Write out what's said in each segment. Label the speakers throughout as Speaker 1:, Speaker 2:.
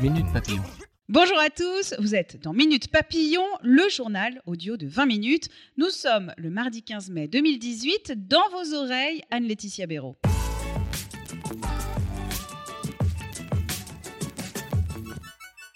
Speaker 1: Minute Papillon.
Speaker 2: Bonjour à tous, vous êtes dans Minute Papillon, le journal audio de 20 minutes. Nous sommes le mardi 15 mai 2018. Dans vos oreilles, Anne-Laetitia Béraud.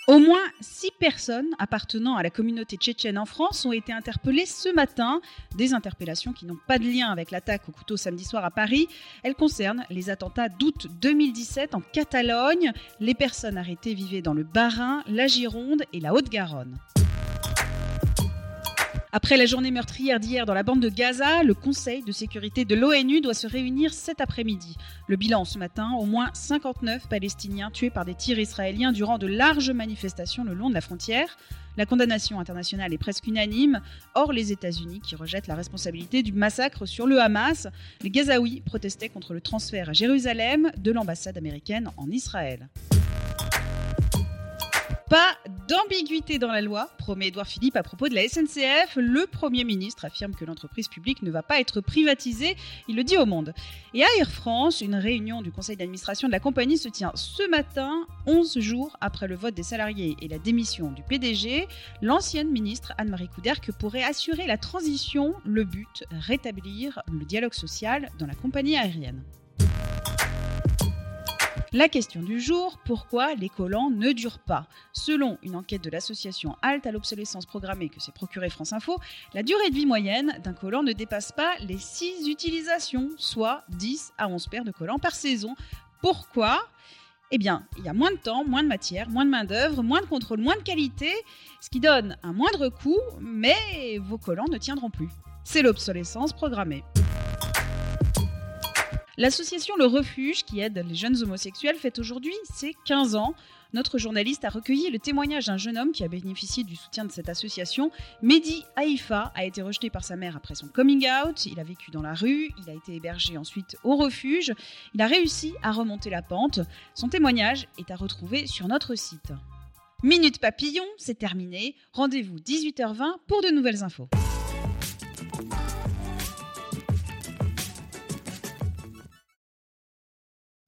Speaker 2: Au moins six personnes appartenant à la communauté tchétchène en France ont été interpellées ce matin. Des interpellations qui n'ont pas de lien avec l'attaque au couteau samedi soir à Paris. Elles concernent les attentats d'août 2017 en Catalogne. Les personnes arrêtées vivaient dans le Bas-Rhin, la Gironde et la Haute-Garonne. Après la journée meurtrière d'hier dans la bande de Gaza, le Conseil de sécurité de l'ONU doit se réunir cet après-midi. Le bilan ce matin, au moins 59 Palestiniens tués par des tirs israéliens durant de larges manifestations le long de la frontière. La condamnation internationale est presque unanime, hors les États-Unis qui rejettent la responsabilité du massacre sur le Hamas. Les Gazaouis protestaient contre le transfert à Jérusalem de l'ambassade américaine en Israël. Pas d'ambiguïté dans la loi, promet Édouard Philippe à propos de la SNCF. Le Premier ministre affirme que l'entreprise publique ne va pas être privatisée. Il le dit au monde. Et à Air France, une réunion du conseil d'administration de la compagnie se tient ce matin, 11 jours après le vote des salariés et la démission du PDG. L'ancienne ministre Anne-Marie Couderc pourrait assurer la transition. Le but, rétablir le dialogue social dans la compagnie aérienne. La question du jour, pourquoi les collants ne durent pas Selon une enquête de l'association Halte à l'obsolescence programmée que s'est procurée France Info, la durée de vie moyenne d'un collant ne dépasse pas les 6 utilisations, soit 10 à 11 paires de collants par saison. Pourquoi? Eh bien, il y a moins de temps, moins de matière, moins de main-d'œuvre, moins de contrôle, moins de qualité, ce qui donne un moindre coût, mais vos collants ne tiendront plus. C'est l'obsolescence programmée. L'association Le Refuge, qui aide les jeunes homosexuels, fête aujourd'hui ses 15 ans. Notre journaliste a recueilli le témoignage d'un jeune homme qui a bénéficié du soutien de cette association. Mehdi Haïfa a été rejeté par sa mère après son coming out. Il a vécu dans la rue, il a été hébergé ensuite au refuge. Il a réussi à remonter la pente. Son témoignage est à retrouver sur notre site. Minute Papillon, c'est terminé. Rendez-vous 18h20 pour de nouvelles infos.